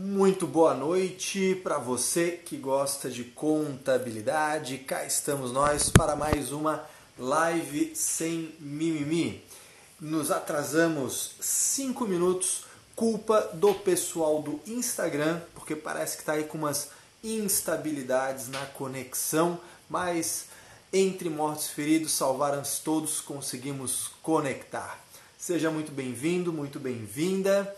Muito boa noite para você que gosta de contabilidade. Cá estamos nós para mais uma live sem mimimi. Nos atrasamos 5 minutos, culpa do pessoal do Instagram, porque parece que está aí com umas instabilidades na conexão, mas entre mortos e feridos, salvaram-se todos, conseguimos conectar. Seja muito bem-vindo, muito bem-vinda.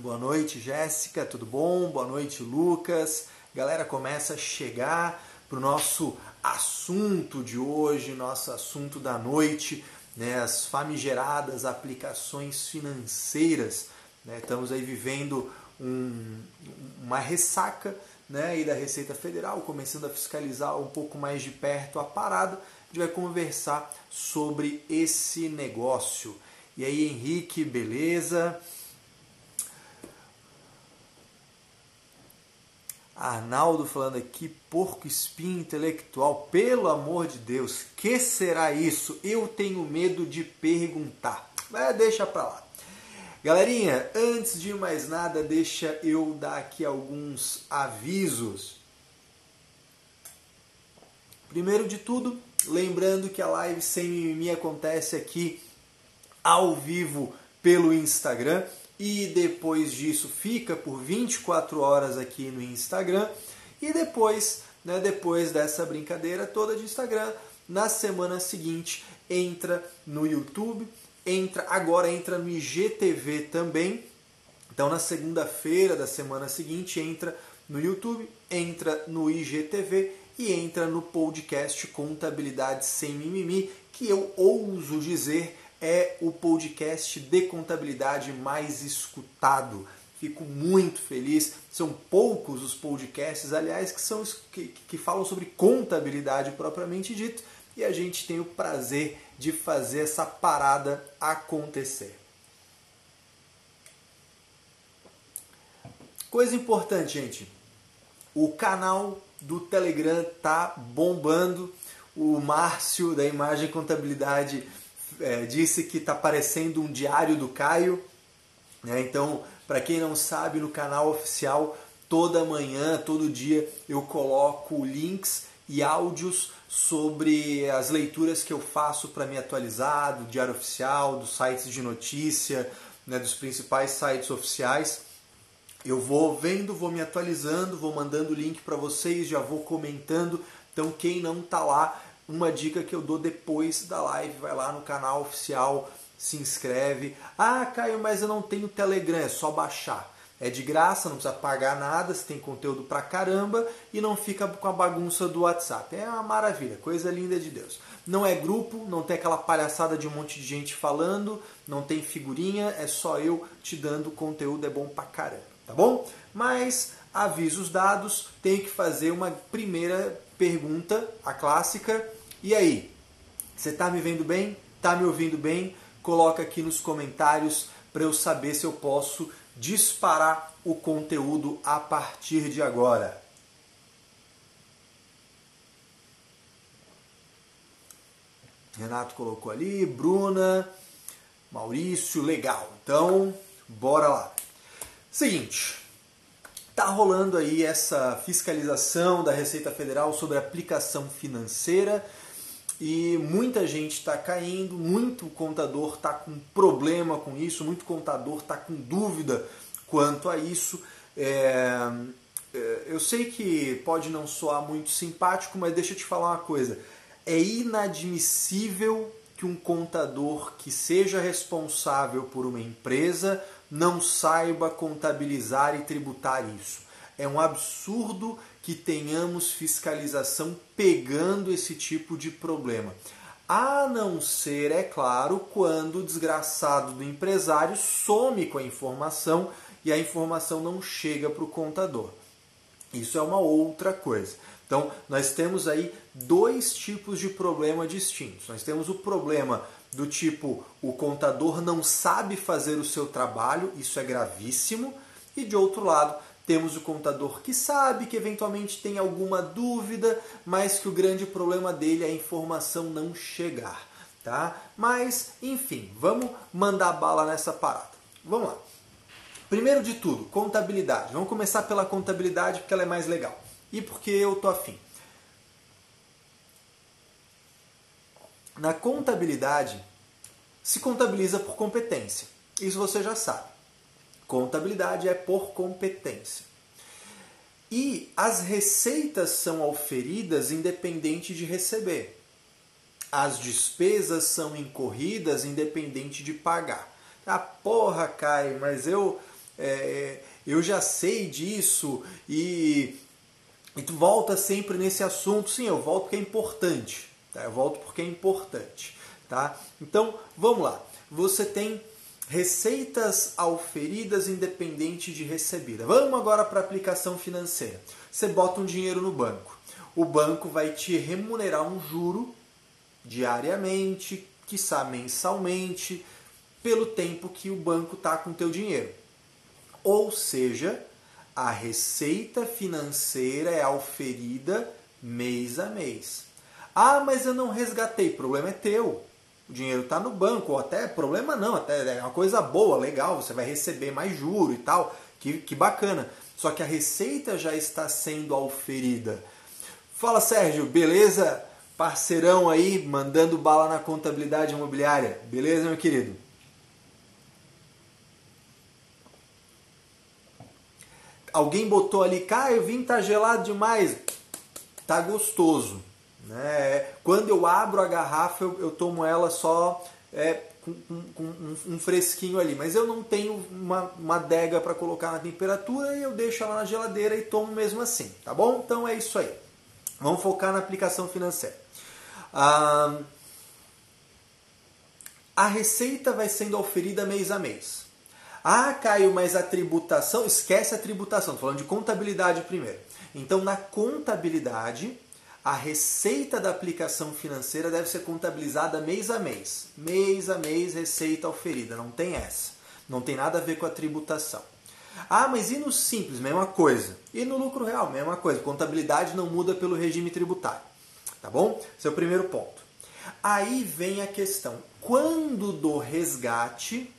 Boa noite, Jéssica, tudo bom? Boa noite, Lucas. Galera, começa a chegar para o nosso assunto de hoje, nosso assunto da noite, né? as famigeradas aplicações financeiras. Né? Estamos aí vivendo um, uma ressaca né? e da Receita Federal, começando a fiscalizar um pouco mais de perto a parada. A gente vai conversar sobre esse negócio. E aí, Henrique, beleza? Arnaldo falando aqui, porco espinho intelectual, pelo amor de Deus, que será isso? Eu tenho medo de perguntar. Mas deixa pra lá. Galerinha, antes de mais nada, deixa eu dar aqui alguns avisos. Primeiro de tudo, lembrando que a live sem mimimi acontece aqui ao vivo pelo Instagram e depois disso fica por 24 horas aqui no Instagram e depois, né, depois dessa brincadeira toda de Instagram, na semana seguinte entra no YouTube, entra agora entra no IGTV também. Então na segunda-feira da semana seguinte entra no YouTube, entra no IGTV e entra no podcast Contabilidade sem mimimi, que eu ouso dizer é o podcast de contabilidade mais escutado. Fico muito feliz. São poucos os podcasts, aliás, que, são, que, que falam sobre contabilidade propriamente dito, e a gente tem o prazer de fazer essa parada acontecer. Coisa importante, gente. O canal do Telegram tá bombando. O Márcio da Imagem Contabilidade é, disse que está parecendo um diário do Caio. Né? Então, para quem não sabe, no canal oficial, toda manhã, todo dia, eu coloco links e áudios sobre as leituras que eu faço para me atualizar do Diário Oficial, dos sites de notícia, né, dos principais sites oficiais. Eu vou vendo, vou me atualizando, vou mandando o link para vocês, já vou comentando. Então, quem não está lá, uma dica que eu dou depois da live, vai lá no canal oficial, se inscreve. Ah, Caio, mas eu não tenho Telegram, é só baixar. É de graça, não precisa pagar nada, você tem conteúdo pra caramba e não fica com a bagunça do WhatsApp. É uma maravilha, coisa linda de Deus. Não é grupo, não tem aquela palhaçada de um monte de gente falando, não tem figurinha, é só eu te dando conteúdo, é bom pra caramba, tá bom? Mas avisos dados, tenho que fazer uma primeira pergunta, a clássica, e aí? Você está me vendo bem? Está me ouvindo bem? Coloca aqui nos comentários para eu saber se eu posso disparar o conteúdo a partir de agora. Renato colocou ali, Bruna, Maurício, legal. Então, bora lá. Seguinte, tá rolando aí essa fiscalização da Receita Federal sobre aplicação financeira e muita gente está caindo, muito contador está com problema com isso, muito contador está com dúvida quanto a isso. É, é, eu sei que pode não soar muito simpático, mas deixa eu te falar uma coisa: é inadmissível que um contador que seja responsável por uma empresa não saiba contabilizar e tributar isso. É um absurdo que tenhamos fiscalização pegando esse tipo de problema. A não ser, é claro, quando o desgraçado do empresário some com a informação e a informação não chega para o contador. Isso é uma outra coisa. Então, nós temos aí dois tipos de problema distintos. Nós temos o problema do tipo o contador não sabe fazer o seu trabalho, isso é gravíssimo, e de outro lado, temos o contador que sabe que eventualmente tem alguma dúvida, mas que o grande problema dele é a informação não chegar, tá? Mas, enfim, vamos mandar bala nessa parada. Vamos lá. Primeiro de tudo, contabilidade. Vamos começar pela contabilidade porque ela é mais legal. E porque eu tô afim. Na contabilidade, se contabiliza por competência. Isso você já sabe. Contabilidade é por competência. E as receitas são auferidas independente de receber. As despesas são incorridas independente de pagar. Ah, porra, Caio, mas eu, é, eu já sei disso e, e tu volta sempre nesse assunto. Sim, eu volto porque é importante. Tá? Eu volto porque é importante. Tá? Então, vamos lá. Você tem receitas auferidas independente de recebida. Vamos agora para a aplicação financeira. Você bota um dinheiro no banco. O banco vai te remunerar um juro diariamente, quiçá mensalmente, pelo tempo que o banco está com o teu dinheiro. Ou seja, a receita financeira é auferida mês a mês. Ah, mas eu não resgatei. O problema é teu o dinheiro está no banco, ou até problema não, até é uma coisa boa, legal, você vai receber mais juro e tal, que, que bacana. Só que a receita já está sendo auferida. Fala Sérgio, beleza? Parceirão aí, mandando bala na contabilidade imobiliária. Beleza, meu querido? Alguém botou ali, Caio, vim tá gelado demais. Tá gostoso. Né? Quando eu abro a garrafa, eu, eu tomo ela só é, com, com, com um, um, fresquinho ali, mas eu não tenho uma, uma adega para colocar na temperatura e eu deixo ela na geladeira e tomo mesmo assim, tá bom? Então é isso aí. Vamos focar na aplicação financeira. Ah, a receita vai sendo oferida mês a mês. Ah, Caio, mas a tributação, esquece a tributação, estou falando de contabilidade primeiro. Então, na contabilidade, a receita da aplicação financeira deve ser contabilizada mês a mês. Mês a mês, receita oferida. Não tem essa. Não tem nada a ver com a tributação. Ah, mas e no simples? Mesma coisa. E no lucro real? Mesma coisa. Contabilidade não muda pelo regime tributário. Tá bom? Esse é o primeiro ponto. Aí vem a questão: quando do resgate,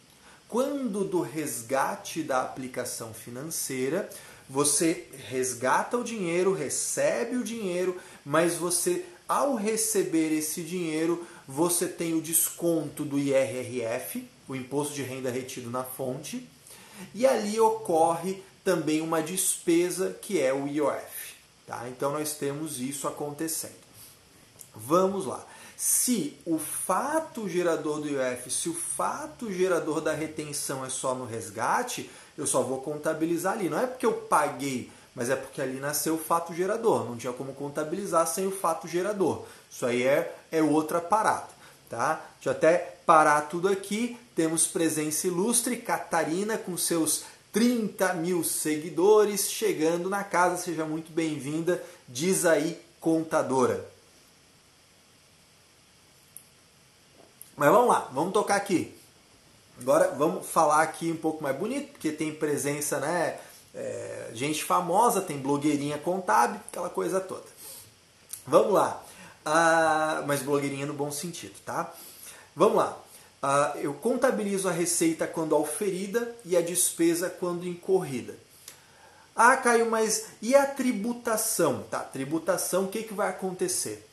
quando do resgate da aplicação financeira, você resgata o dinheiro, recebe o dinheiro, mas você, ao receber esse dinheiro, você tem o desconto do IRRF, o imposto de renda retido na fonte, e ali ocorre também uma despesa que é o IOF. Tá? Então nós temos isso acontecendo. Vamos lá. Se o fato gerador do IOF, se o fato gerador da retenção é só no resgate, eu só vou contabilizar ali. Não é porque eu paguei, mas é porque ali nasceu o fato gerador. Não tinha como contabilizar sem o fato gerador. Isso aí é, é outra parada. Tá? Deixa eu até parar tudo aqui. Temos presença ilustre, Catarina com seus 30 mil seguidores chegando na casa. Seja muito bem-vinda. Diz aí, contadora. Mas vamos lá, vamos tocar aqui. Agora vamos falar aqui um pouco mais bonito, porque tem presença, né? É, gente famosa, tem blogueirinha contábil, aquela coisa toda. Vamos lá. Ah, mas blogueirinha no bom sentido, tá? Vamos lá. Ah, eu contabilizo a receita quando auferida e a despesa quando incorrida. Ah, Caio, mas e a tributação? Tá, tributação, o que, que vai acontecer?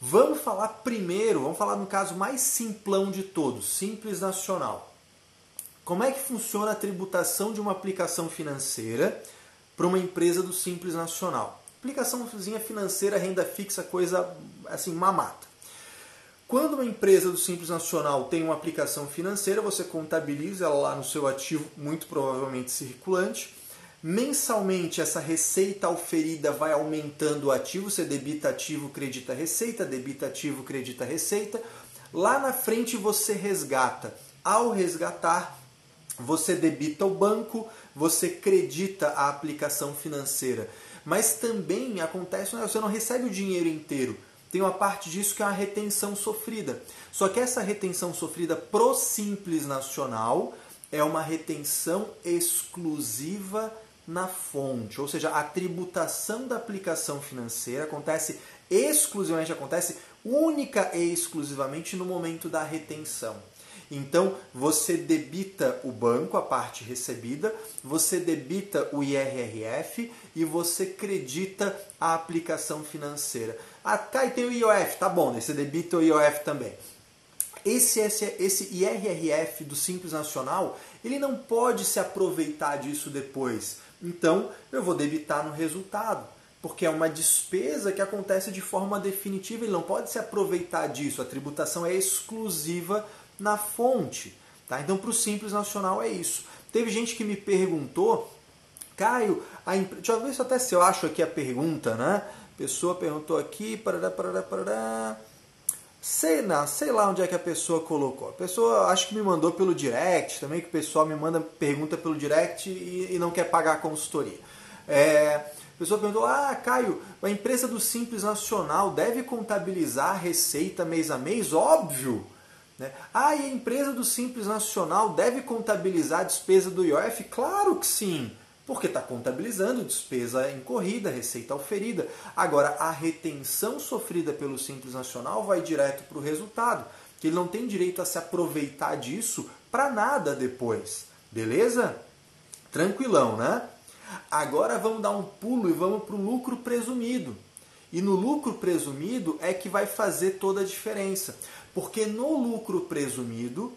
Vamos falar primeiro, vamos falar no caso mais simplão de todos, Simples Nacional. Como é que funciona a tributação de uma aplicação financeira para uma empresa do Simples Nacional? Aplicaçãozinha financeira, renda fixa, coisa assim, mamata. Quando uma empresa do Simples Nacional tem uma aplicação financeira, você contabiliza ela lá no seu ativo, muito provavelmente circulante. Mensalmente, essa receita oferida vai aumentando o ativo, você debita ativo, credita receita, debita ativo, credita receita. Lá na frente você resgata. Ao resgatar, você debita o banco, você credita a aplicação financeira. Mas também acontece, você não recebe o dinheiro inteiro. Tem uma parte disso que é a retenção sofrida. Só que essa retenção sofrida pro Simples Nacional é uma retenção exclusiva na fonte, ou seja, a tributação da aplicação financeira acontece exclusivamente, acontece única e exclusivamente no momento da retenção. Então você debita o banco, a parte recebida, você debita o IRRF e você credita a aplicação financeira. Ah, tá, e tem o IOF, tá bom, né? você debita o IOF também. Esse, esse, esse IRRF do Simples Nacional, ele não pode se aproveitar disso depois. Então, eu vou debitar no resultado, porque é uma despesa que acontece de forma definitiva, ele não pode se aproveitar disso. A tributação é exclusiva na fonte. Tá? Então, para o Simples Nacional é isso. Teve gente que me perguntou, Caio, a imp... deixa eu ver se até se eu acho aqui a pergunta, né? Pessoa perguntou aqui, parará, parará, parará. Sei, não, sei lá onde é que a pessoa colocou. A pessoa acho que me mandou pelo direct também, que o pessoal me manda pergunta pelo direct e, e não quer pagar a consultoria. É, a pessoa perguntou: Ah, Caio, a empresa do Simples Nacional deve contabilizar a receita mês a mês? Óbvio! Né? Ah, e a empresa do Simples Nacional deve contabilizar a despesa do IOF? Claro que sim! porque está contabilizando despesa incorrida, receita oferida. Agora, a retenção sofrida pelo Simples Nacional vai direto para o resultado, que ele não tem direito a se aproveitar disso para nada depois. Beleza? Tranquilão, né? Agora vamos dar um pulo e vamos para o lucro presumido. E no lucro presumido é que vai fazer toda a diferença. Porque no lucro presumido,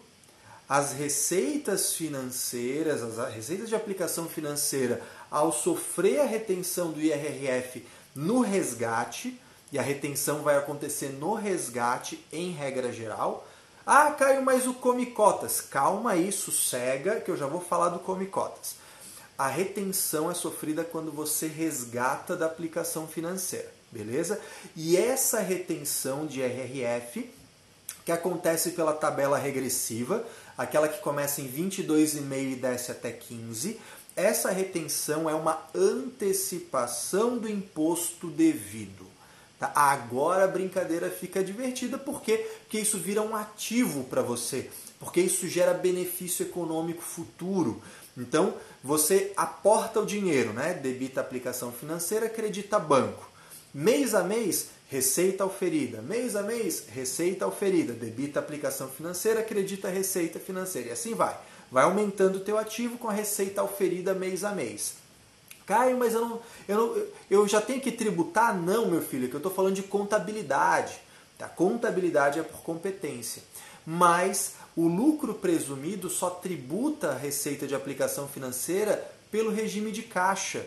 as receitas financeiras, as receitas de aplicação financeira, ao sofrer a retenção do IRRF no resgate, e a retenção vai acontecer no resgate em regra geral. Ah, Caio, mas o Comicotas. Calma aí, sossega, que eu já vou falar do Comicotas. A retenção é sofrida quando você resgata da aplicação financeira, beleza? E essa retenção de IRRF, que acontece pela tabela regressiva, aquela que começa em 22,5 e desce até 15, essa retenção é uma antecipação do imposto devido. Tá? Agora a brincadeira fica divertida, por quê? Porque isso vira um ativo para você, porque isso gera benefício econômico futuro. Então, você aporta o dinheiro, né? debita aplicação financeira, acredita banco. Mês a mês, receita oferida. Mês a mês, receita oferida. Debita aplicação financeira, acredita receita financeira. E assim vai. Vai aumentando o teu ativo com a receita oferida mês a mês. Caio, mas eu, não, eu, não, eu já tenho que tributar? Não, meu filho, é que eu estou falando de contabilidade. Tá? Contabilidade é por competência. Mas o lucro presumido só tributa a receita de aplicação financeira pelo regime de caixa.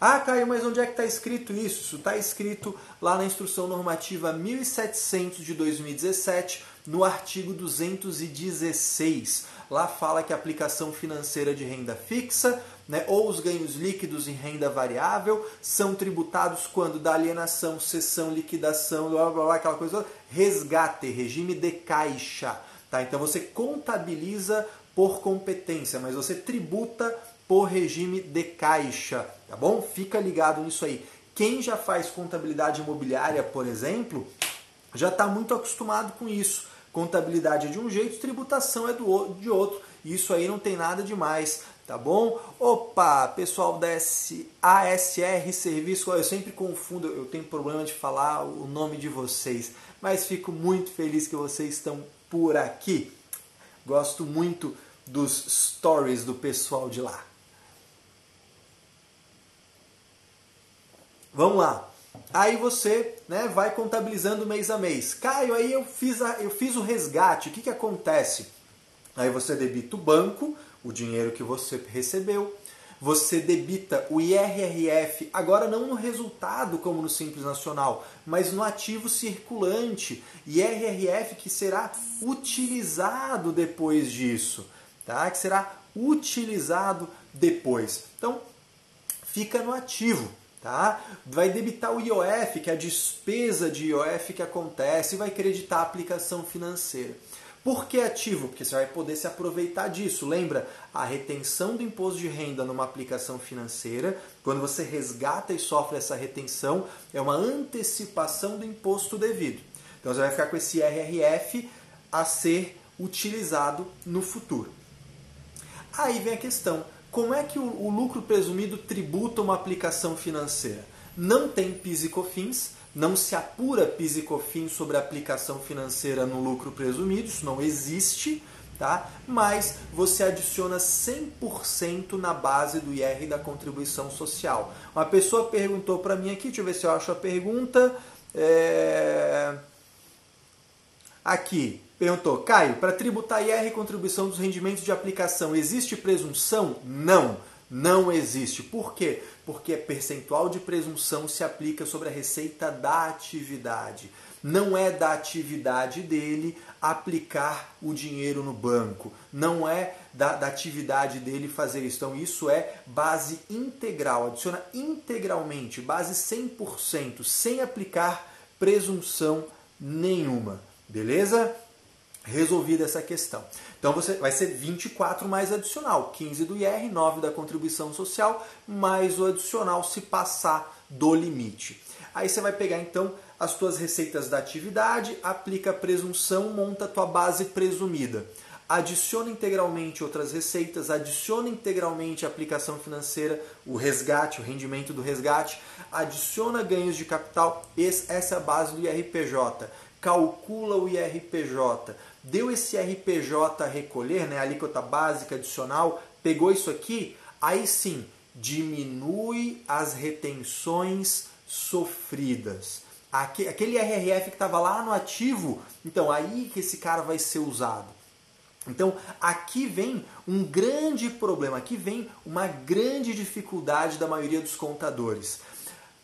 Ah, Caio, mas onde é que está escrito isso? Isso está escrito lá na Instrução Normativa 1700 de 2017, no artigo 216. Lá fala que a aplicação financeira de renda fixa né, ou os ganhos líquidos em renda variável são tributados quando da alienação, cessão, liquidação, blá, blá, blá, aquela coisa, resgate, regime de caixa. Tá? Então você contabiliza por competência, mas você tributa por regime de caixa, tá bom? Fica ligado nisso aí. Quem já faz contabilidade imobiliária, por exemplo, já está muito acostumado com isso. Contabilidade é de um jeito, tributação é do, de outro. Isso aí não tem nada demais, tá bom? Opa, pessoal da ASR Serviço, eu sempre confundo, eu tenho problema de falar o nome de vocês, mas fico muito feliz que vocês estão por aqui. Gosto muito dos stories do pessoal de lá. Vamos lá. Aí você né, vai contabilizando mês a mês. Caio, aí eu fiz, a, eu fiz o resgate. O que, que acontece? Aí você debita o banco, o dinheiro que você recebeu. Você debita o IRRF, agora não no resultado como no Simples Nacional, mas no ativo circulante. IRRF que será utilizado depois disso. Tá? Que será utilizado depois. Então, fica no ativo tá? Vai debitar o IOF, que é a despesa de IOF que acontece, e vai creditar a aplicação financeira. Por que ativo? Porque você vai poder se aproveitar disso. Lembra? A retenção do imposto de renda numa aplicação financeira, quando você resgata e sofre essa retenção, é uma antecipação do imposto devido. Então você vai ficar com esse RRF a ser utilizado no futuro. Aí vem a questão como é que o, o lucro presumido tributa uma aplicação financeira? Não tem PIS e COFINS, não se apura PIS e COFINS sobre a aplicação financeira no lucro presumido, isso não existe. tá? Mas você adiciona 100% na base do IR da contribuição social. Uma pessoa perguntou para mim aqui, deixa eu ver se eu acho a pergunta. É... Aqui, perguntou, Caio, para tributar IR e contribuição dos rendimentos de aplicação, existe presunção? Não, não existe. Por quê? Porque percentual de presunção se aplica sobre a receita da atividade. Não é da atividade dele aplicar o dinheiro no banco. Não é da, da atividade dele fazer isso. Então, isso é base integral. Adiciona integralmente, base 100%, sem aplicar presunção nenhuma. Beleza? Resolvida essa questão. Então você vai ser 24 mais adicional, 15 do IR, 9 da contribuição social, mais o adicional se passar do limite. Aí você vai pegar então as tuas receitas da atividade, aplica a presunção, monta a tua base presumida. Adiciona integralmente outras receitas, adiciona integralmente a aplicação financeira, o resgate, o rendimento do resgate, adiciona ganhos de capital, essa é a base do IRPJ. Calcula o IRPJ. Deu esse IRPJ a recolher, né, alíquota básica adicional, pegou isso aqui, aí sim, diminui as retenções sofridas aquele RRF que estava lá no ativo, então aí que esse cara vai ser usado. Então aqui vem um grande problema, aqui vem uma grande dificuldade da maioria dos contadores.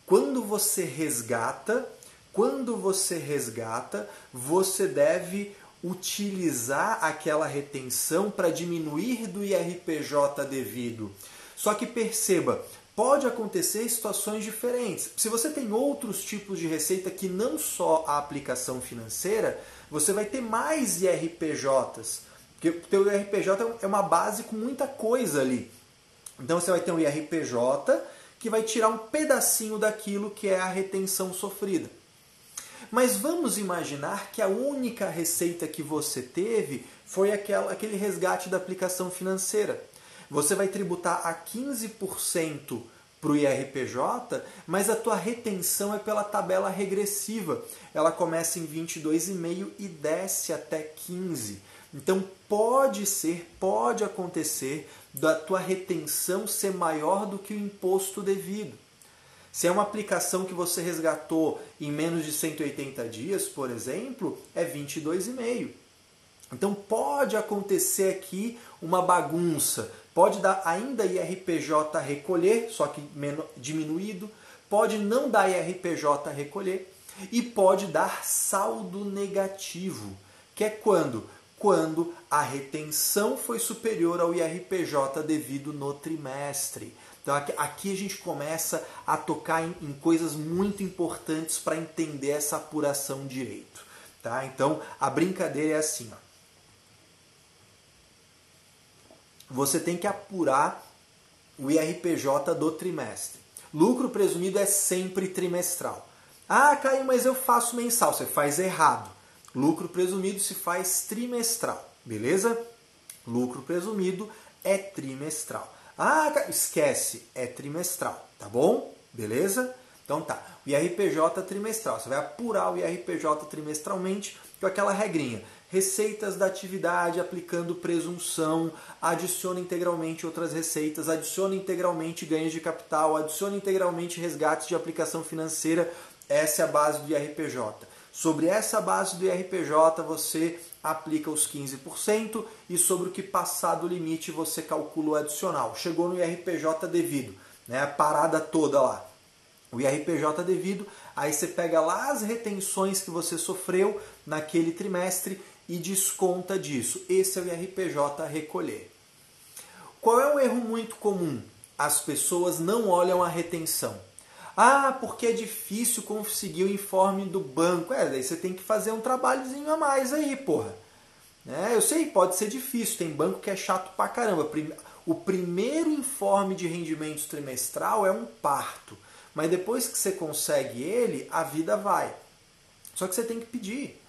Quando você resgata, quando você resgata, você deve utilizar aquela retenção para diminuir do IRPJ devido. Só que perceba, pode acontecer situações diferentes. Se você tem outros tipos de receita que não só a aplicação financeira, você vai ter mais IRPJs. Porque o teu IRPJ é uma base com muita coisa ali. Então você vai ter um IRPJ que vai tirar um pedacinho daquilo que é a retenção sofrida. Mas vamos imaginar que a única receita que você teve foi aquela, aquele resgate da aplicação financeira você vai tributar a 15% para o IRPJ, mas a tua retenção é pela tabela regressiva. Ela começa em 22,5 e desce até 15. Então pode ser, pode acontecer da tua retenção ser maior do que o imposto devido. Se é uma aplicação que você resgatou em menos de 180 dias, por exemplo, é 22,5. Então pode acontecer aqui uma bagunça. Pode dar ainda IRPJ a recolher, só que diminuído. Pode não dar IRPJ a recolher. E pode dar saldo negativo, que é quando? Quando a retenção foi superior ao IRPJ devido no trimestre. Então aqui, a gente começa a tocar em, em coisas muito importantes para entender essa apuração direito. Tá? Então a brincadeira é assim. Ó você tem que apurar o IRPJ do trimestre. Lucro presumido é sempre trimestral. Ah, Caio, mas eu faço mensal. Você faz errado. Lucro presumido se faz trimestral, beleza? Lucro presumido é trimestral. Ah, esquece, é trimestral, tá bom? Beleza? Então tá, o IRPJ trimestral. Você vai apurar o IRPJ trimestralmente com aquela regrinha receitas da atividade aplicando presunção, adiciona integralmente outras receitas, adiciona integralmente ganhos de capital, adiciona integralmente resgates de aplicação financeira. Essa é a base do IRPJ. Sobre essa base do IRPJ você aplica os 15% e sobre o que passar do limite você calcula o adicional. Chegou no IRPJ devido, né? a parada toda lá. O IRPJ devido, aí você pega lá as retenções que você sofreu naquele trimestre e desconta disso. Esse é o IRPJ a recolher. Qual é um erro muito comum? As pessoas não olham a retenção. Ah, porque é difícil conseguir o informe do banco. É, daí você tem que fazer um trabalhozinho a mais aí, porra. É, eu sei, pode ser difícil. Tem banco que é chato pra caramba. O primeiro informe de rendimentos trimestral é um parto. Mas depois que você consegue ele, a vida vai. Só que você tem que pedir.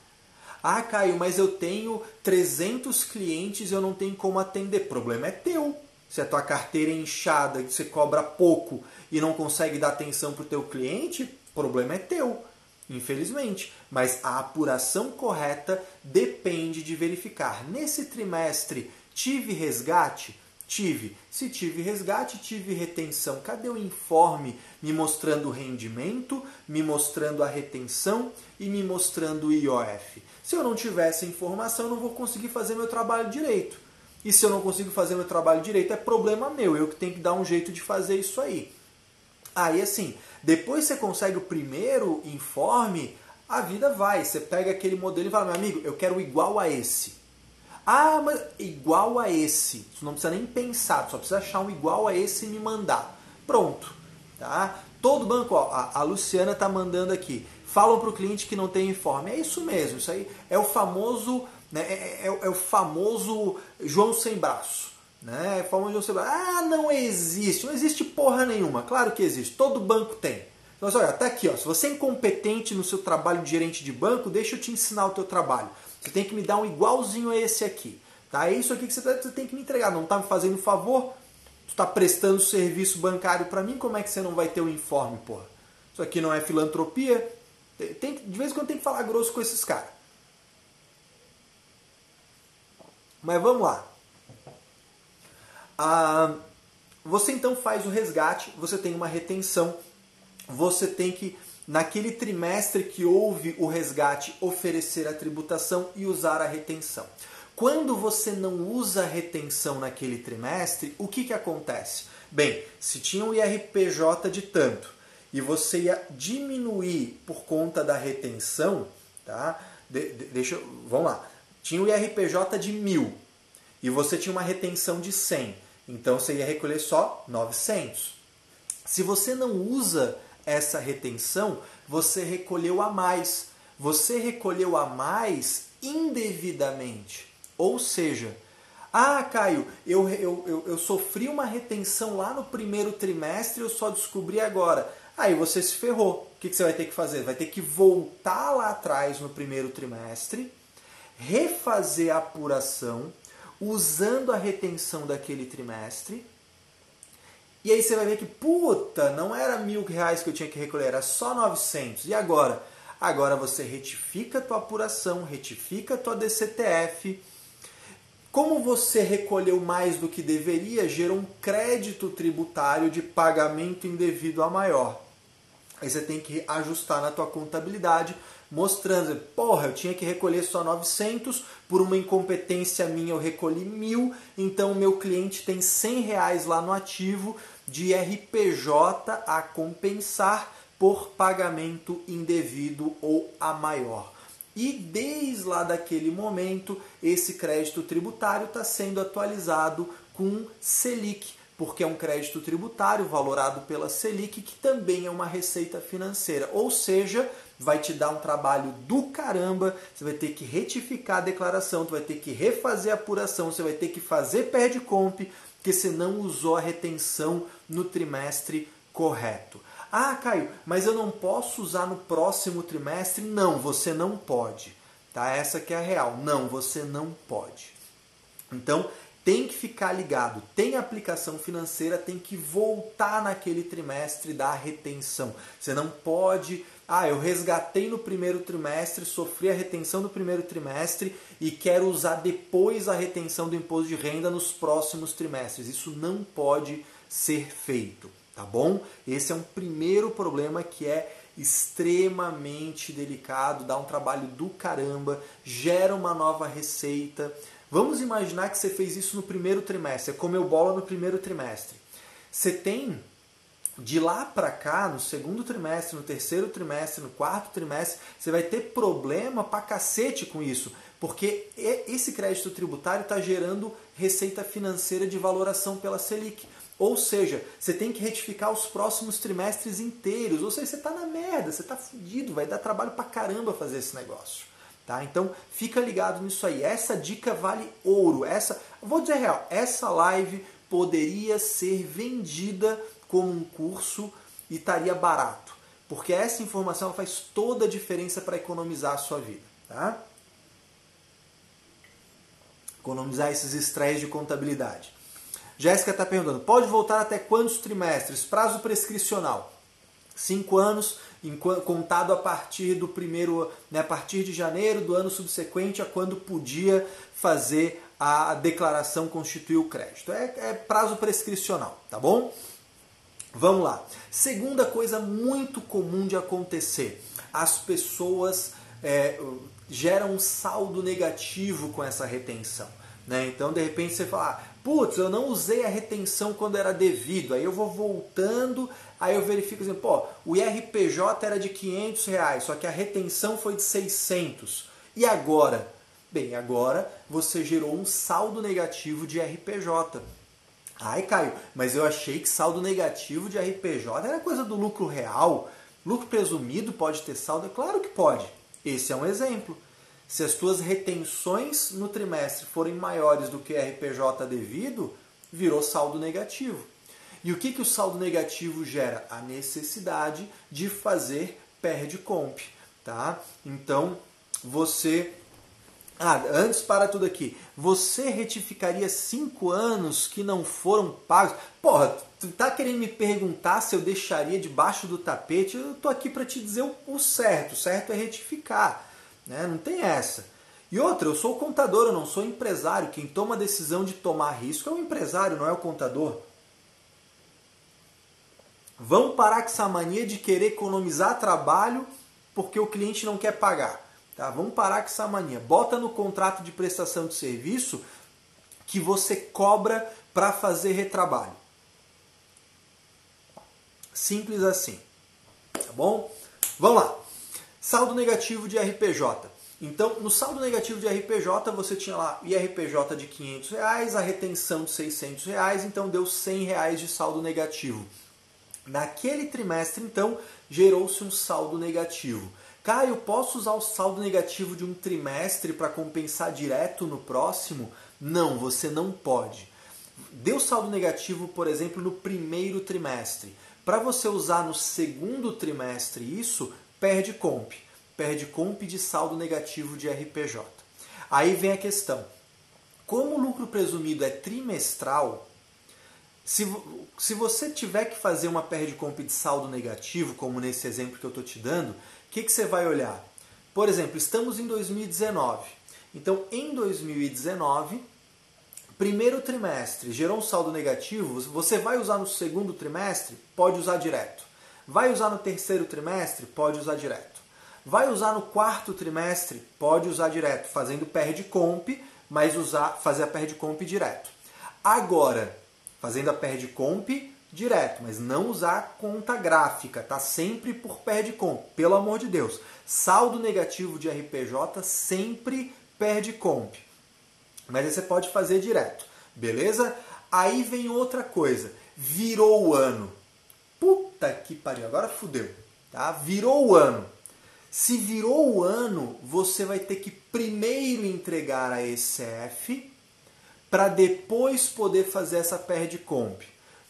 Ah, Caio, mas eu tenho 300 clientes e eu não tenho como atender. Problema é teu. Se a tua carteira é inchada, você cobra pouco e não consegue dar atenção para o teu cliente, problema é teu. Infelizmente, mas a apuração correta depende de verificar. Nesse trimestre, tive resgate? Tive. Se tive resgate, tive retenção. Cadê o informe me mostrando o rendimento, me mostrando a retenção e me mostrando o IOF? Se eu não tiver essa informação, eu não vou conseguir fazer meu trabalho direito. E se eu não consigo fazer meu trabalho direito, é problema meu. Eu que tenho que dar um jeito de fazer isso aí. Aí assim, depois você consegue o primeiro informe, a vida vai. Você pega aquele modelo e fala, meu amigo, eu quero igual a esse. Ah, mas igual a esse. Você não precisa nem pensar, só precisa achar um igual a esse e me mandar. Pronto. Tá? Todo banco, ó, a, Luciana está mandando aqui. Falam para o cliente que não tem informe. É isso mesmo, isso aí é o famoso, né, é, é, é o famoso João sem braço. Né? Forma de você ah, não existe, não existe porra nenhuma. Claro que existe, todo banco tem. Então, olha, tá aqui, ó. Se você é incompetente no seu trabalho de gerente de banco, deixa eu te ensinar o teu trabalho. Você tem que me dar um igualzinho a esse aqui. Tá? É isso aqui que você, tá, tem que me entregar. Não está me fazendo favor? Tu está prestando serviço bancário para mim? Como é que você não vai ter o um informe, porra? Isso aqui não é filantropia? Tem, de vez em quando tem que falar grosso com esses caras. Mas vamos lá. Ah, você então faz o resgate, você tem uma retenção, você tem que, naquele trimestre que houve o resgate, oferecer a tributação e usar a retenção. Quando você não usa a retenção naquele trimestre, o que, que acontece? Bem, se tinha um IRPJ de tanto e você ia diminuir por conta da retenção, tá? De, de, deixa, vamos lá. Tinha o IRPJ de mil e você tinha uma retenção de 100. Então você ia recolher só 900. Se você não usa essa retenção, você recolheu a mais. Você recolheu a mais indevidamente. Ou seja, ah, Caio, eu, eu, eu, eu sofri uma retenção lá no primeiro trimestre eu só descobri agora. Aí você se ferrou. O que, que você vai ter que fazer? Vai ter que voltar lá atrás no primeiro trimestre, refazer a apuração, usando a retenção daquele trimestre. E aí você vai ver que, puta, não era mil reais que eu tinha que recolher, era só 900. E agora? Agora você retifica a tua apuração, retifica a tua DCTF. Como você recolheu mais do que deveria, gera um crédito tributário de pagamento indevido a maior. Aí você tem que ajustar na tua contabilidade mostrando, porra, eu tinha que recolher só 900, por uma incompetência minha eu recolhi mil, então meu cliente tem 100 reais lá no ativo de RPJ a compensar por pagamento indevido ou a maior. E desde lá daquele momento, esse crédito tributário está sendo atualizado com Selic, porque é um crédito tributário valorado pela Selic, que também é uma receita financeira. Ou seja, vai te dar um trabalho do caramba, você vai ter que retificar a declaração, você vai ter que refazer a apuração, você vai ter que fazer perde comp, porque você não usou a retenção no trimestre correto. Ah, Caio, mas eu não posso usar no próximo trimestre? Não, você não pode. Tá? Essa que é a real. Não, você não pode. Então, tem que ficar ligado. Tem aplicação financeira, tem que voltar naquele trimestre da retenção. Você não pode ah, eu resgatei no primeiro trimestre, sofri a retenção do primeiro trimestre e quero usar depois a retenção do imposto de renda nos próximos trimestres. Isso não pode ser feito, tá bom? Esse é um primeiro problema que é extremamente delicado, dá um trabalho do caramba, gera uma nova receita. Vamos imaginar que você fez isso no primeiro trimestre, comeu bola no primeiro trimestre. Você tem de lá para cá, no segundo trimestre, no terceiro trimestre, no quarto trimestre, você vai ter problema pra cacete com isso, porque esse crédito tributário está gerando receita financeira de valoração pela Selic. Ou seja, você tem que retificar os próximos trimestres inteiros. Ou seja, você está na merda, você está fudido, vai dar trabalho pra caramba fazer esse negócio. Tá? Então fica ligado nisso aí. Essa dica vale ouro. Essa, vou dizer real, essa live poderia ser vendida como um curso e estaria barato. Porque essa informação faz toda a diferença para economizar a sua vida. Tá? Economizar esses estresses de contabilidade. Jéssica está perguntando: pode voltar até quantos trimestres? Prazo prescricional. Cinco anos contado a partir do primeiro, né, a partir de janeiro do ano subsequente a quando podia fazer a declaração constituir o crédito. É, é prazo prescricional, tá bom? Vamos lá. Segunda coisa muito comum de acontecer: as pessoas é, geram um saldo negativo com essa retenção. Né? Então, de repente, você fala, ah, putz, eu não usei a retenção quando era devido, aí eu vou voltando, aí eu verifico assim, pô, o IRPJ era de 500 reais, só que a retenção foi de 600. E agora? Bem, agora você gerou um saldo negativo de RPJ. Ai, Caio, mas eu achei que saldo negativo de RPJ era coisa do lucro real. Lucro presumido pode ter saldo? Claro que pode. Esse é um exemplo. Se as tuas retenções no trimestre forem maiores do que RPJ devido, virou saldo negativo. E o que, que o saldo negativo gera? A necessidade de fazer perde comp. Tá? Então, você ah, antes para tudo aqui. Você retificaria cinco anos que não foram pagos? Porra, tu tá querendo me perguntar se eu deixaria debaixo do tapete? Eu tô aqui para te dizer o certo. O certo é retificar. Né? Não tem essa. E outra, eu sou contador, eu não sou empresário. Quem toma a decisão de tomar risco é o empresário, não é o contador. Vamos parar com essa mania de querer economizar trabalho porque o cliente não quer pagar. Tá? Vamos parar com essa mania. Bota no contrato de prestação de serviço que você cobra para fazer retrabalho. Simples assim. Tá bom? Vamos lá. Saldo negativo de RPJ. Então, no saldo negativo de RPJ, você tinha lá IRPJ de 500 reais, a retenção de 600 reais, então deu 100 reais de saldo negativo. Naquele trimestre, então, gerou-se um saldo negativo. Caio, posso usar o saldo negativo de um trimestre para compensar direto no próximo? Não, você não pode. Deu saldo negativo, por exemplo, no primeiro trimestre. Para você usar no segundo trimestre isso, perde comp. Perde comp de saldo negativo de RPJ. Aí vem a questão. Como o lucro presumido é trimestral, se, se você tiver que fazer uma perde comp de saldo negativo, como nesse exemplo que eu estou te dando, que, que você vai olhar? Por exemplo, estamos em 2019. Então, em 2019, primeiro trimestre gerou um saldo negativo, você vai usar no segundo trimestre? Pode usar direto. Vai usar no terceiro trimestre? Pode usar direto. Vai usar no quarto trimestre? Pode usar direto, fazendo perde comp, mas usar, fazer a perde comp direto. Agora, fazendo a perde comp direto, mas não usar conta gráfica, tá sempre por perde comp, pelo amor de Deus. Saldo negativo de RPJ sempre perde comp. Mas aí você pode fazer direto, beleza? Aí vem outra coisa, virou o ano. Puta que pariu, agora fudeu, tá? Virou o ano. Se virou o ano, você vai ter que primeiro entregar a ECF para depois poder fazer essa perde comp.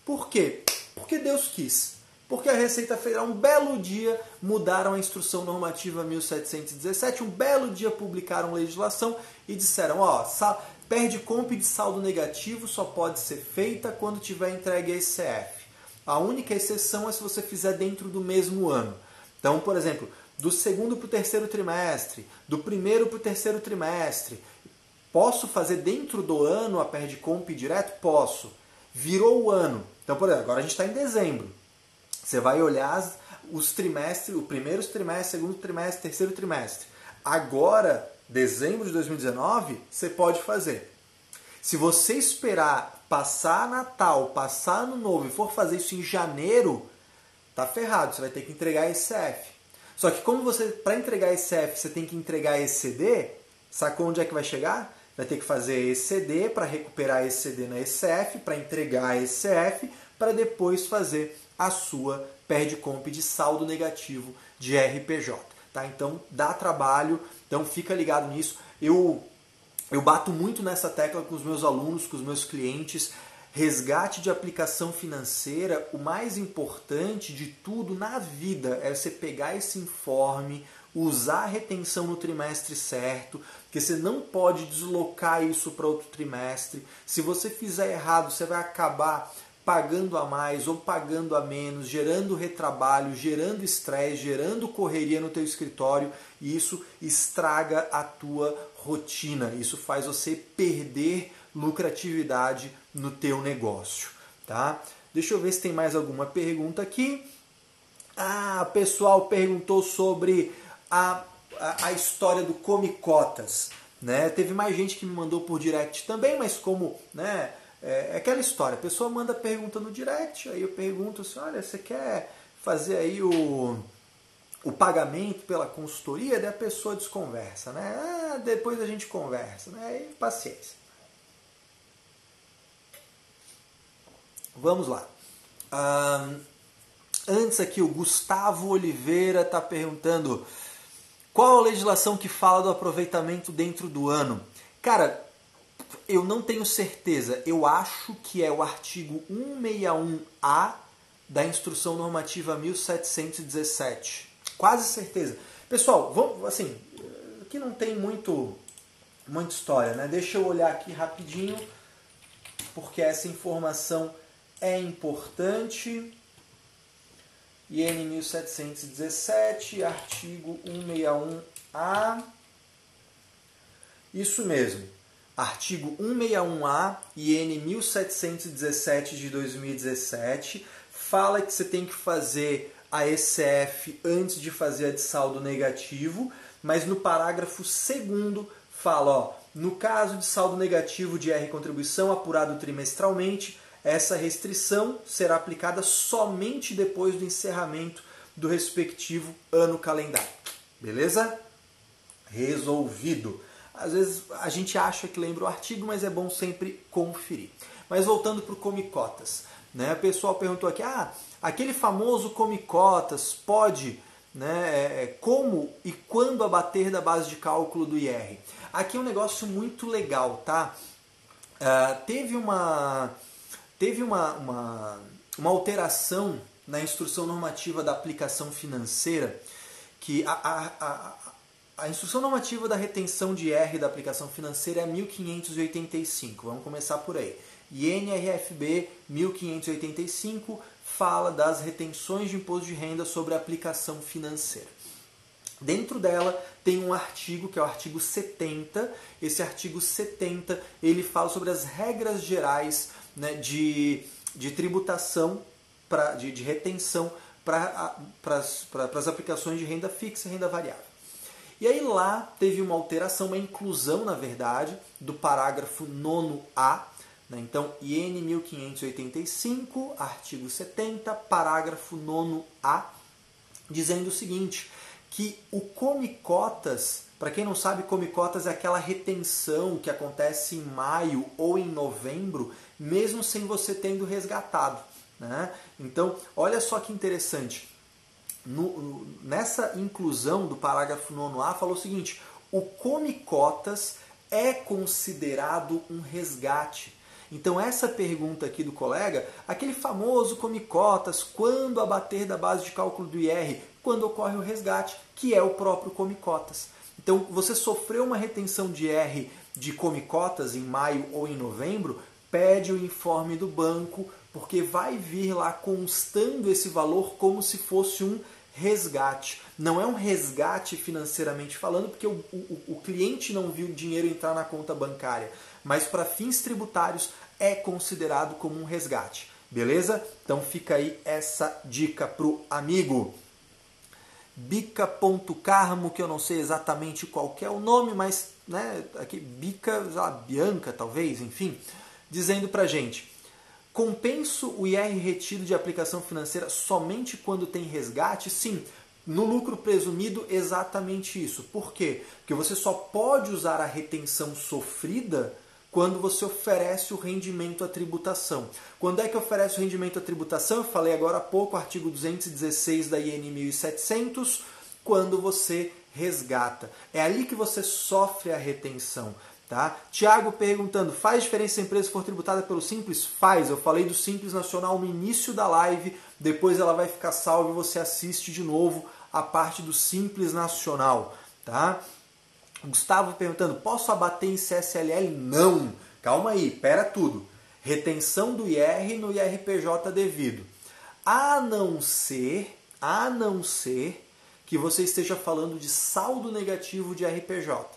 Por quê? Porque Deus quis. Porque a Receita Federal, um belo dia, mudaram a instrução normativa 1717, um belo dia publicaram legislação e disseram, ó, perde comp de saldo negativo só pode ser feita quando tiver entregue a ICF. A única exceção é se você fizer dentro do mesmo ano. Então, por exemplo, do segundo para o terceiro trimestre, do primeiro para o terceiro trimestre, posso fazer dentro do ano a perde comp direto? Posso. Virou o ano, então, por exemplo, agora a gente está em dezembro. Você vai olhar os trimestres, o primeiro trimestre, segundo trimestre, terceiro trimestre. Agora, dezembro de 2019, você pode fazer. Se você esperar passar Natal, passar Ano Novo e for fazer isso em janeiro, tá ferrado. Você vai ter que entregar ECF. Só que como você, para entregar ECF, você tem que entregar ECD, sacou onde é que vai chegar? Vai ter que fazer ECD para recuperar ECD na ECF, para entregar a ECF, para depois fazer a sua perde comp de saldo negativo de RPJ. Tá? Então dá trabalho, então fica ligado nisso. Eu, eu bato muito nessa tecla com os meus alunos, com os meus clientes. Resgate de aplicação financeira, o mais importante de tudo na vida é você pegar esse informe, usar a retenção no trimestre certo, que você não pode deslocar isso para outro trimestre. Se você fizer errado, você vai acabar pagando a mais ou pagando a menos, gerando retrabalho, gerando estresse, gerando correria no teu escritório, e isso estraga a tua rotina. Isso faz você perder lucratividade no teu negócio, tá? Deixa eu ver se tem mais alguma pergunta aqui. Ah, pessoal perguntou sobre a, a, a história do Come Cotas. Né? Teve mais gente que me mandou por direct também, mas como né, é, é aquela história, a pessoa manda pergunta no direct, aí eu pergunto assim, olha, você quer fazer aí o, o pagamento pela consultoria? Daí a pessoa desconversa, né? Ah, depois a gente conversa, né? E paciência. Vamos lá. Antes aqui, o Gustavo Oliveira está perguntando qual a legislação que fala do aproveitamento dentro do ano. Cara, eu não tenho certeza. Eu acho que é o artigo 161A da Instrução Normativa 1717. Quase certeza. Pessoal, vamos assim, aqui não tem muito muita história, né? Deixa eu olhar aqui rapidinho, porque essa informação é importante. IN 1717, artigo 161A. Isso mesmo artigo 161A IN 1717 de 2017 fala que você tem que fazer a ECF antes de fazer a de saldo negativo, mas no parágrafo 2 fala, ó, no caso de saldo negativo de R contribuição apurado trimestralmente, essa restrição será aplicada somente depois do encerramento do respectivo ano calendário. Beleza? Resolvido. Às vezes a gente acha que lembra o artigo, mas é bom sempre conferir. Mas voltando para o Comicotas. Né? O pessoal perguntou aqui, ah, aquele famoso Comicotas pode, né, é, é, como e quando abater da base de cálculo do IR? Aqui é um negócio muito legal, tá? Uh, teve uma, teve uma, uma, uma alteração na instrução normativa da aplicação financeira que a, a, a, a instrução normativa da retenção de R da aplicação financeira é 1585. Vamos começar por aí. INRFB 1585 fala das retenções de imposto de renda sobre a aplicação financeira. Dentro dela tem um artigo que é o artigo 70. Esse artigo 70 ele fala sobre as regras gerais né, de, de tributação, pra, de, de retenção para pra, as aplicações de renda fixa e renda variável. E aí lá teve uma alteração, uma inclusão, na verdade, do parágrafo 9A. Né? Então, IN 1585, artigo 70, parágrafo 9A, dizendo o seguinte, que o come-cotas, para quem não sabe, come-cotas é aquela retenção que acontece em maio ou em novembro, mesmo sem você tendo resgatado. Né? Então, olha só que interessante no, nessa inclusão do parágrafo 9A, falou o seguinte: o come cotas é considerado um resgate. Então, essa pergunta aqui do colega, aquele famoso come cotas, quando abater da base de cálculo do IR, quando ocorre o resgate, que é o próprio come cotas. Então, você sofreu uma retenção de R de come cotas em maio ou em novembro, pede o informe do banco, porque vai vir lá constando esse valor como se fosse um resgate. Não é um resgate financeiramente falando, porque o, o, o cliente não viu o dinheiro entrar na conta bancária, mas para fins tributários é considerado como um resgate. Beleza? Então fica aí essa dica pro amigo. Bica.carmo, que eu não sei exatamente qual é o nome, mas né, aqui Bica, Bianca talvez, enfim, dizendo pra gente Compenso o IR retido de aplicação financeira somente quando tem resgate? Sim. No lucro presumido, exatamente isso. Por quê? Porque você só pode usar a retenção sofrida quando você oferece o rendimento à tributação. Quando é que oferece o rendimento à tributação? Eu falei agora há pouco, artigo 216 da IN 1700, quando você resgata. É ali que você sofre a retenção. Tá? Tiago perguntando, faz diferença se a empresa for tributada pelo Simples? Faz, eu falei do Simples Nacional no início da live, depois ela vai ficar salva e você assiste de novo a parte do Simples Nacional. Tá? Gustavo perguntando, posso abater em CSLL? Não! Calma aí, pera tudo. retenção do IR no IRPJ devido. A não ser, a não ser que você esteja falando de saldo negativo de RPJ.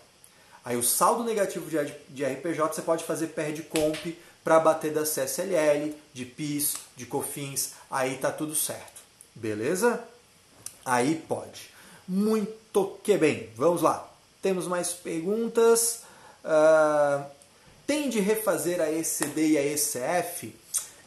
Aí o saldo negativo de RPJ você pode fazer perde comp para bater da CSLL, de PIS, de COFINS, aí tá tudo certo. Beleza? Aí pode. Muito que bem. Vamos lá. Temos mais perguntas. Uh, tem de refazer a ECD e a ECF?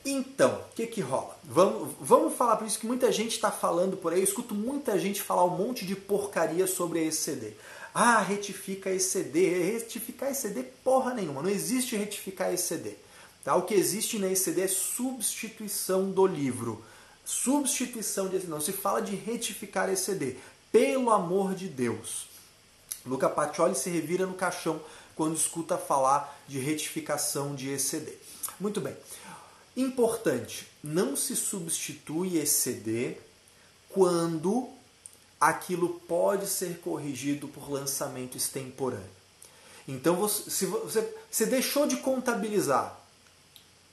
Então, o que que rola? Vamos, vamos falar por isso que muita gente está falando por aí. Eu escuto muita gente falar um monte de porcaria sobre a ECD. Ah, retifica ECD. Retificar ECD porra nenhuma. Não existe retificar ECD. Tá? O que existe na ECD é substituição do livro. Substituição de não se fala de retificar ECD. Pelo amor de Deus. Luca Pacioli se revira no caixão quando escuta falar de retificação de ECD. Muito bem. Importante, não se substitui ECD quando aquilo pode ser corrigido por lançamento extemporâneo. Então, você, se você, você deixou de contabilizar,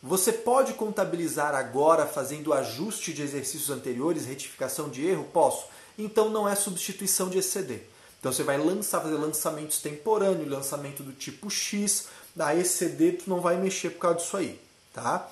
você pode contabilizar agora fazendo ajuste de exercícios anteriores, retificação de erro? Posso. Então não é substituição de ECD. Então você vai lançar, fazer lançamento extemporâneo, lançamento do tipo X, da ECD tu não vai mexer por causa disso aí, tá?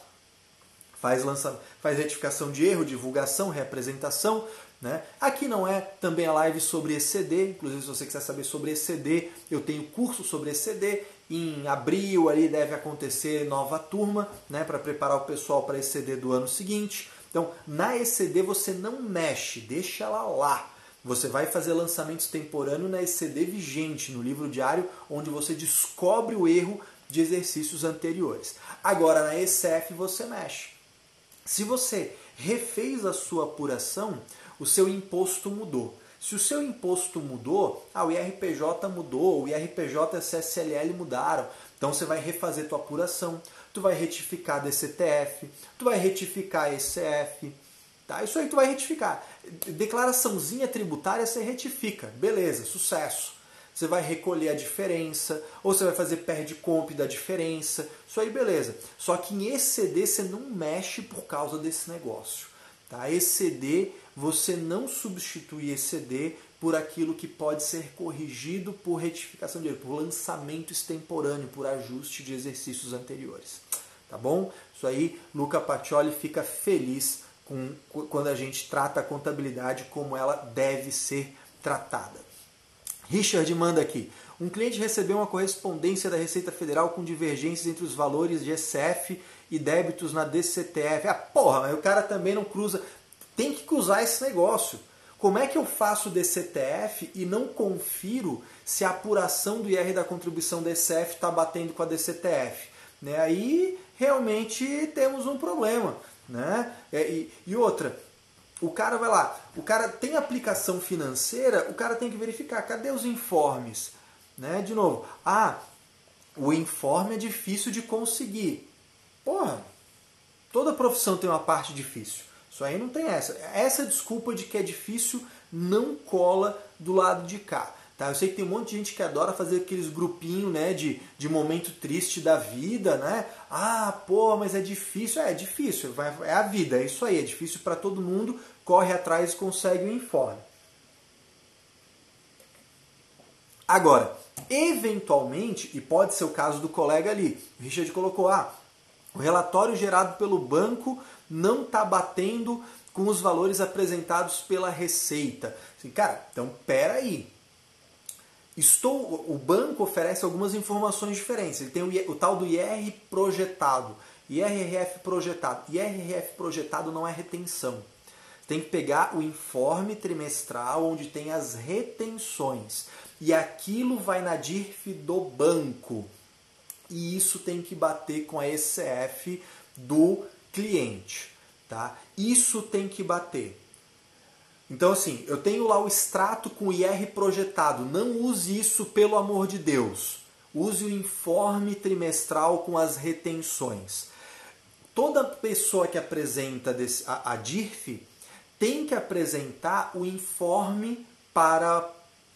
Faz, lança, faz retificação de erro, divulgação, reapresentação, né? Aqui não é também a live sobre ECD, inclusive se você quiser saber sobre ECD, eu tenho curso sobre ECD. Em abril ali deve acontecer nova turma, né, para preparar o pessoal para ECD do ano seguinte. Então, na ECD você não mexe, deixa ela lá. Você vai fazer lançamento extemporâneo na ECD vigente, no livro diário, onde você descobre o erro de exercícios anteriores. Agora, na ECF você mexe. Se você refez a sua apuração, o seu imposto mudou. Se o seu imposto mudou, ah, o IRPJ mudou, o IRPJ e a CSLL mudaram. Então você vai refazer tua apuração, tu vai retificar a DCTF, tu vai retificar a ECF, tá? Isso aí tu vai retificar. Declaraçãozinha tributária você retifica, beleza, sucesso. Você vai recolher a diferença, ou você vai fazer perde comp da diferença, isso aí beleza. Só que em ECD você não mexe por causa desse negócio. Tá? ECD você não substitui ECD por aquilo que pode ser corrigido por retificação de erro, por lançamento extemporâneo, por ajuste de exercícios anteriores. Tá bom? Isso aí, Luca Pacioli fica feliz com, quando a gente trata a contabilidade como ela deve ser tratada. Richard manda aqui. Um cliente recebeu uma correspondência da Receita Federal com divergências entre os valores de ECF e débitos na DCTF. Ah, porra, mas o cara também não cruza tem que cruzar esse negócio. Como é que eu faço DCTF e não confiro se a apuração do IR da contribuição DCF está batendo com a DCTF? Né? Aí realmente temos um problema. Né? É, e, e outra, o cara vai lá, o cara tem aplicação financeira, o cara tem que verificar, cadê os informes? Né? De novo, ah, o informe é difícil de conseguir. Porra, toda profissão tem uma parte difícil. Isso aí não tem essa. Essa desculpa de que é difícil não cola do lado de cá. Tá? Eu sei que tem um monte de gente que adora fazer aqueles grupinhos né, de, de momento triste da vida, né? Ah, pô, mas é difícil. É, é difícil, é a vida, é isso aí, é difícil para todo mundo, corre atrás e consegue o informe. Agora, eventualmente, e pode ser o caso do colega ali, o Richard colocou, ah, o relatório gerado pelo banco não está batendo com os valores apresentados pela Receita. Assim, cara, então peraí. Estou, o banco oferece algumas informações diferentes. Ele tem o, o tal do IR projetado, IRRF projetado. IRRF projetado não é retenção. Tem que pegar o informe trimestral onde tem as retenções. E aquilo vai na DIRF do banco. E isso tem que bater com a ECF do cliente, tá? Isso tem que bater. Então assim, eu tenho lá o extrato com IR projetado, não use isso pelo amor de Deus. Use o informe trimestral com as retenções. Toda pessoa que apresenta a, DIRF tem que apresentar o informe para,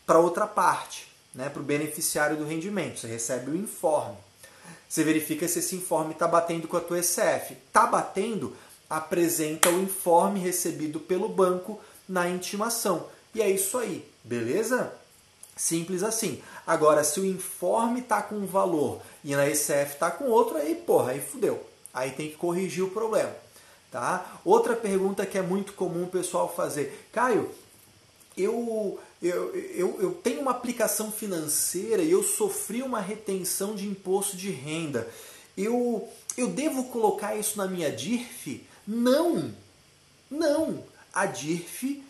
para outra parte, né, para o beneficiário do rendimento. Você recebe o informe. Você verifica se esse informe está batendo com a tua ECF. Está batendo? Apresenta o informe recebido pelo banco na intimação. E é isso aí, beleza? Simples assim. Agora, se o informe está com um valor e na ECF está com outro, aí, porra, aí fudeu. Aí tem que corrigir o problema. Tá? Outra pergunta que é muito comum o pessoal fazer. Caio, eu, eu, eu, eu tenho uma aplicação financeira e eu sofri uma retenção de imposto de renda. Eu, eu devo colocar isso na minha DIRF? Não! Não! A DIRF,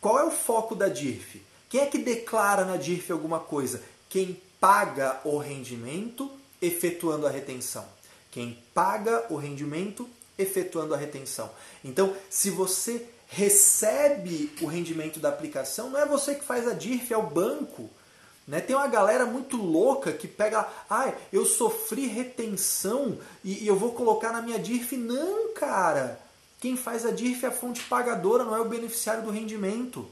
qual é o foco da DIRF? Quem é que declara na DIRF alguma coisa? Quem paga o rendimento efetuando a retenção. Quem paga o rendimento efetuando a retenção. Então, se você recebe o rendimento da aplicação, não é você que faz a DIRF, é o banco. Né? Tem uma galera muito louca que pega, ah, eu sofri retenção e, e eu vou colocar na minha DIRF. Não, cara! Quem faz a DIRF é a fonte pagadora, não é o beneficiário do rendimento.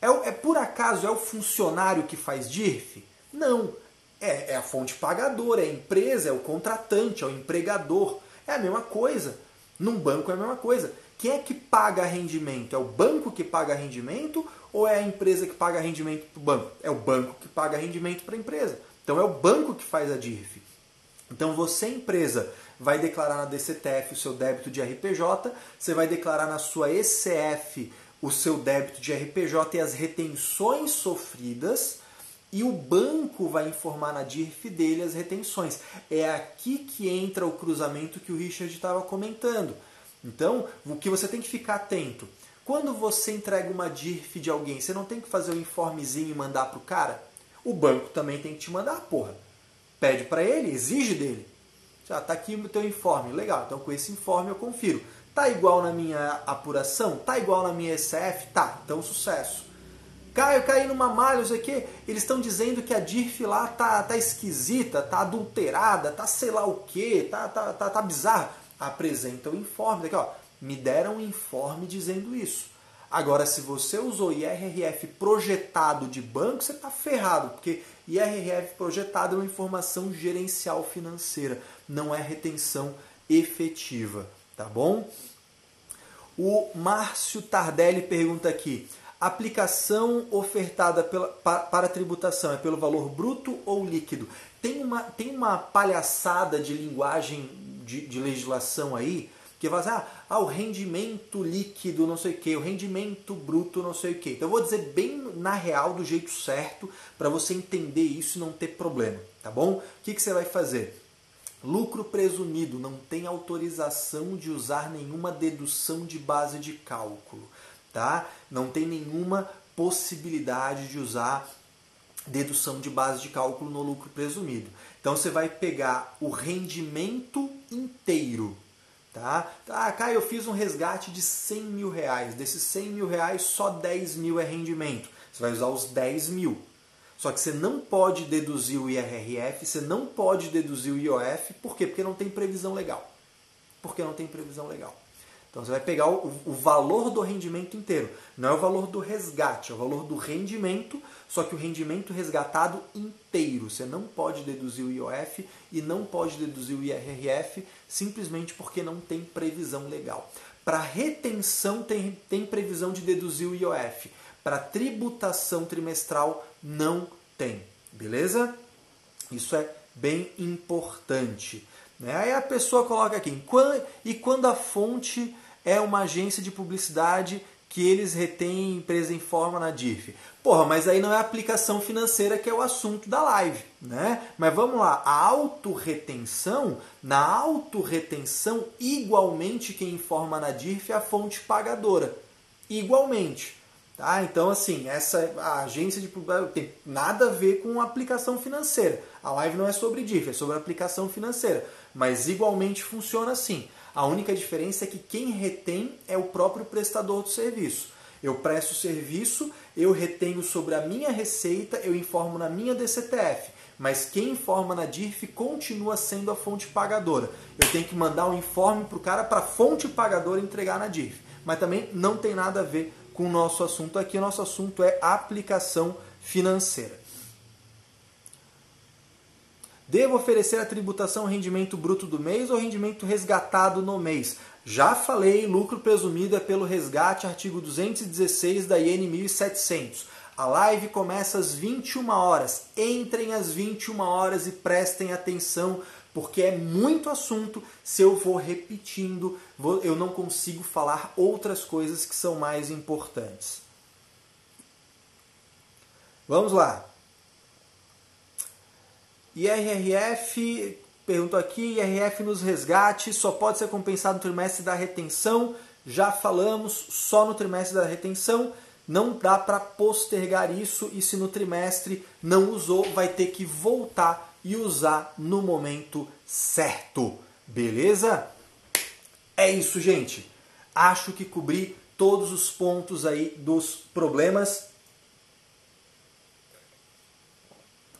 É, é por acaso é o funcionário que faz DIRF? Não. É, é a fonte pagadora, é a empresa, é o contratante, é o empregador. É a mesma coisa. Num banco é a mesma coisa. Quem é que paga rendimento? É o banco que paga rendimento ou é a empresa que paga rendimento para o banco? É o banco que paga rendimento para a empresa. Então é o banco que faz a DIRF. Então você, empresa, vai declarar na DCTF o seu débito de RPJ, você vai declarar na sua ECF o seu débito de RPJ e as retenções sofridas, e o banco vai informar na DIRF dele as retenções. É aqui que entra o cruzamento que o Richard estava comentando. Então, o que você tem que ficar atento. Quando você entrega uma DIRF de alguém, você não tem que fazer um informezinho e mandar para o cara? O banco também tem que te mandar, porra. Pede para ele, exige dele. Já tá aqui o teu informe, legal. Então com esse informe eu confiro. Tá igual na minha apuração? Tá igual na minha ECF? Tá. Então sucesso. Caio, caí numa malha, não sei o quê. Eles estão dizendo que a DIRF lá tá, tá esquisita, tá adulterada, tá sei lá o quê, tá, tá, tá, tá bizarra apresenta o informe. Daqui, ó, me deram um informe dizendo isso. Agora, se você usou IRRF projetado de banco, você está ferrado, porque IRRF projetado é uma informação gerencial financeira, não é retenção efetiva, tá bom? O Márcio Tardelli pergunta aqui: aplicação ofertada pela, para, para tributação é pelo valor bruto ou líquido? Tem uma, tem uma palhaçada de linguagem de, de legislação aí que fala assim, ah, ah, o rendimento líquido não sei o que, o rendimento bruto não sei o que. Então eu vou dizer bem na real, do jeito certo, para você entender isso e não ter problema, tá bom? O que, que você vai fazer? Lucro presumido não tem autorização de usar nenhuma dedução de base de cálculo, tá? Não tem nenhuma possibilidade de usar dedução de base de cálculo no lucro presumido. Então você vai pegar o rendimento inteiro. Tá? Ah, Caio, eu fiz um resgate de 100 mil reais. Desses 100 mil reais, só 10 mil é rendimento. Você vai usar os 10 mil. Só que você não pode deduzir o IRRF, você não pode deduzir o IOF. Por quê? Porque não tem previsão legal. Porque não tem previsão legal. Então você vai pegar o, o, valor do rendimento inteiro. Não é o valor do resgate, é o valor do rendimento, só que o rendimento resgatado inteiro. Você não pode deduzir o IOF e não pode deduzir o IRRF simplesmente porque não tem previsão legal. Para retenção tem, tem previsão de deduzir o IOF. Para tributação trimestral não tem. Beleza? Isso é bem importante. Né? Aí a pessoa coloca aqui, e quando a fonte é uma agência de publicidade que eles retêm empresa em forma na DIF. Porra, mas aí não é a aplicação financeira que é o assunto da live, né? Mas vamos lá, a autorretenção, na autorretenção, igualmente quem informa na DIF é a fonte pagadora. Igualmente. Tá? Então, assim, essa a agência de publicidade tem nada a ver com aplicação financeira. A live não é sobre DIF, é sobre aplicação financeira mas igualmente funciona assim. A única diferença é que quem retém é o próprio prestador do serviço. Eu presto serviço, eu retenho sobre a minha receita, eu informo na minha DCTF. Mas quem informa na DIRF continua sendo a fonte pagadora. Eu tenho que mandar um informe para o cara para a fonte pagadora entregar na DIRF. Mas também não tem nada a ver com o nosso assunto aqui. O nosso assunto é aplicação financeira. Devo oferecer a tributação rendimento bruto do mês ou rendimento resgatado no mês? Já falei, lucro presumido é pelo resgate, artigo 216 da IN 1700. A live começa às 21 horas. Entrem às 21 horas e prestem atenção, porque é muito assunto. Se eu vou repetindo, eu não consigo falar outras coisas que são mais importantes. Vamos lá. IRRF, perguntou aqui, IRF nos resgates só pode ser compensado no trimestre da retenção. Já falamos, só no trimestre da retenção. Não dá para postergar isso e se no trimestre não usou, vai ter que voltar e usar no momento certo. Beleza? É isso, gente. Acho que cobri todos os pontos aí dos problemas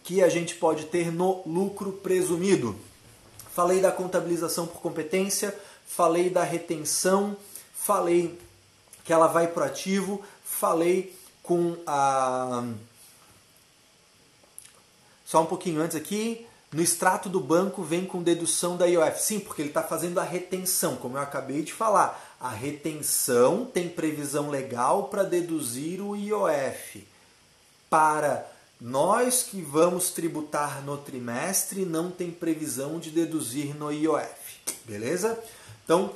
que a gente pode ter no lucro presumido. Falei da contabilização por competência, falei da retenção, falei que ela vai para o ativo, falei com a. Só um pouquinho antes aqui. No extrato do banco vem com dedução da IOF. Sim, porque ele está fazendo a retenção, como eu acabei de falar. A retenção tem previsão legal para deduzir o IOF. Para nós que vamos tributar no trimestre não tem previsão de deduzir no IOF, beleza? Então,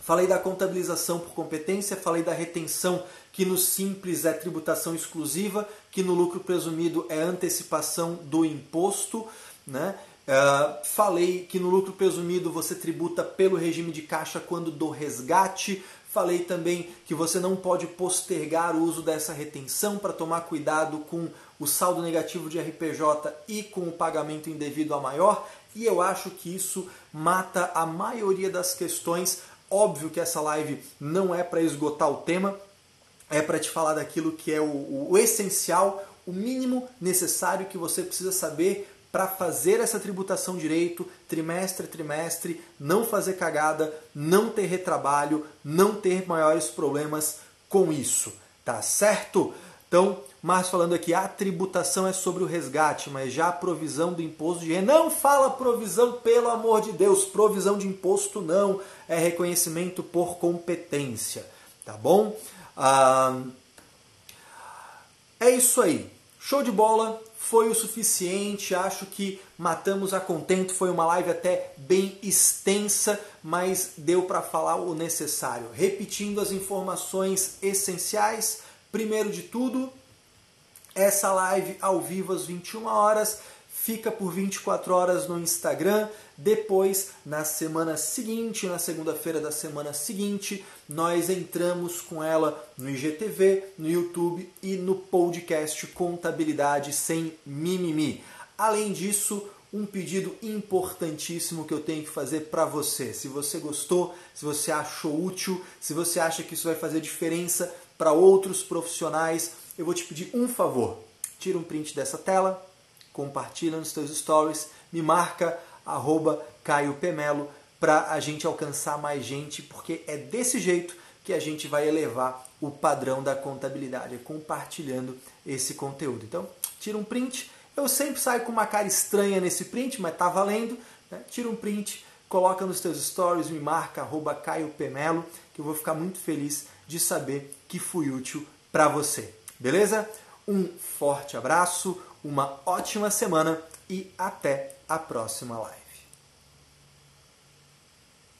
falei da contabilização por competência, falei da retenção, que no simples é tributação exclusiva, que no lucro presumido é antecipação do imposto, né? Uh, falei que no lucro presumido você tributa pelo regime de caixa quando do resgate. Falei também que você não pode postergar o uso dessa retenção para tomar cuidado com o saldo negativo de RPJ e com o pagamento indevido a maior, e eu acho que isso mata a maioria das questões. Óbvio que essa live não é para esgotar o tema, é para te falar daquilo que é o, o essencial, o mínimo necessário que você precisa saber para fazer essa tributação direito, trimestre a trimestre, não fazer cagada, não ter retrabalho, não ter maiores problemas com isso, tá certo? Então, mas falando aqui, a tributação é sobre o resgate, mas já a provisão do imposto de renda. Não fala provisão, pelo amor de Deus, provisão de imposto não, é reconhecimento por competência, tá bom? Ah, é isso aí. Show de bola, foi o suficiente, acho que matamos a contento, foi uma live até bem extensa, mas deu para falar o necessário. Repetindo as informações essenciais, Primeiro de tudo, essa live ao vivo às 21 horas fica por 24 horas no Instagram. Depois, na semana seguinte, na segunda-feira da semana seguinte, nós entramos com ela no IGTV, no YouTube e no podcast Contabilidade Sem Mimimi. Além disso, um pedido importantíssimo que eu tenho que fazer para você. Se você gostou, se você achou útil, se você acha que isso vai fazer diferença para outros profissionais, eu vou te pedir um favor. Tira um print dessa tela, compartilha nos seus stories, me marca arroba Caio Pemelo para a gente alcançar mais gente, porque é desse jeito que a gente vai elevar o padrão da contabilidade, é compartilhando esse conteúdo. Então, tira um print. Eu sempre saio com uma cara estranha nesse print, mas tá valendo. Né? Tira um print, coloca nos teus stories, me marca arroba Caio Pemelo, que eu vou ficar muito feliz de saber que fui útil para você. Beleza? Um forte abraço, uma ótima semana e até a próxima live.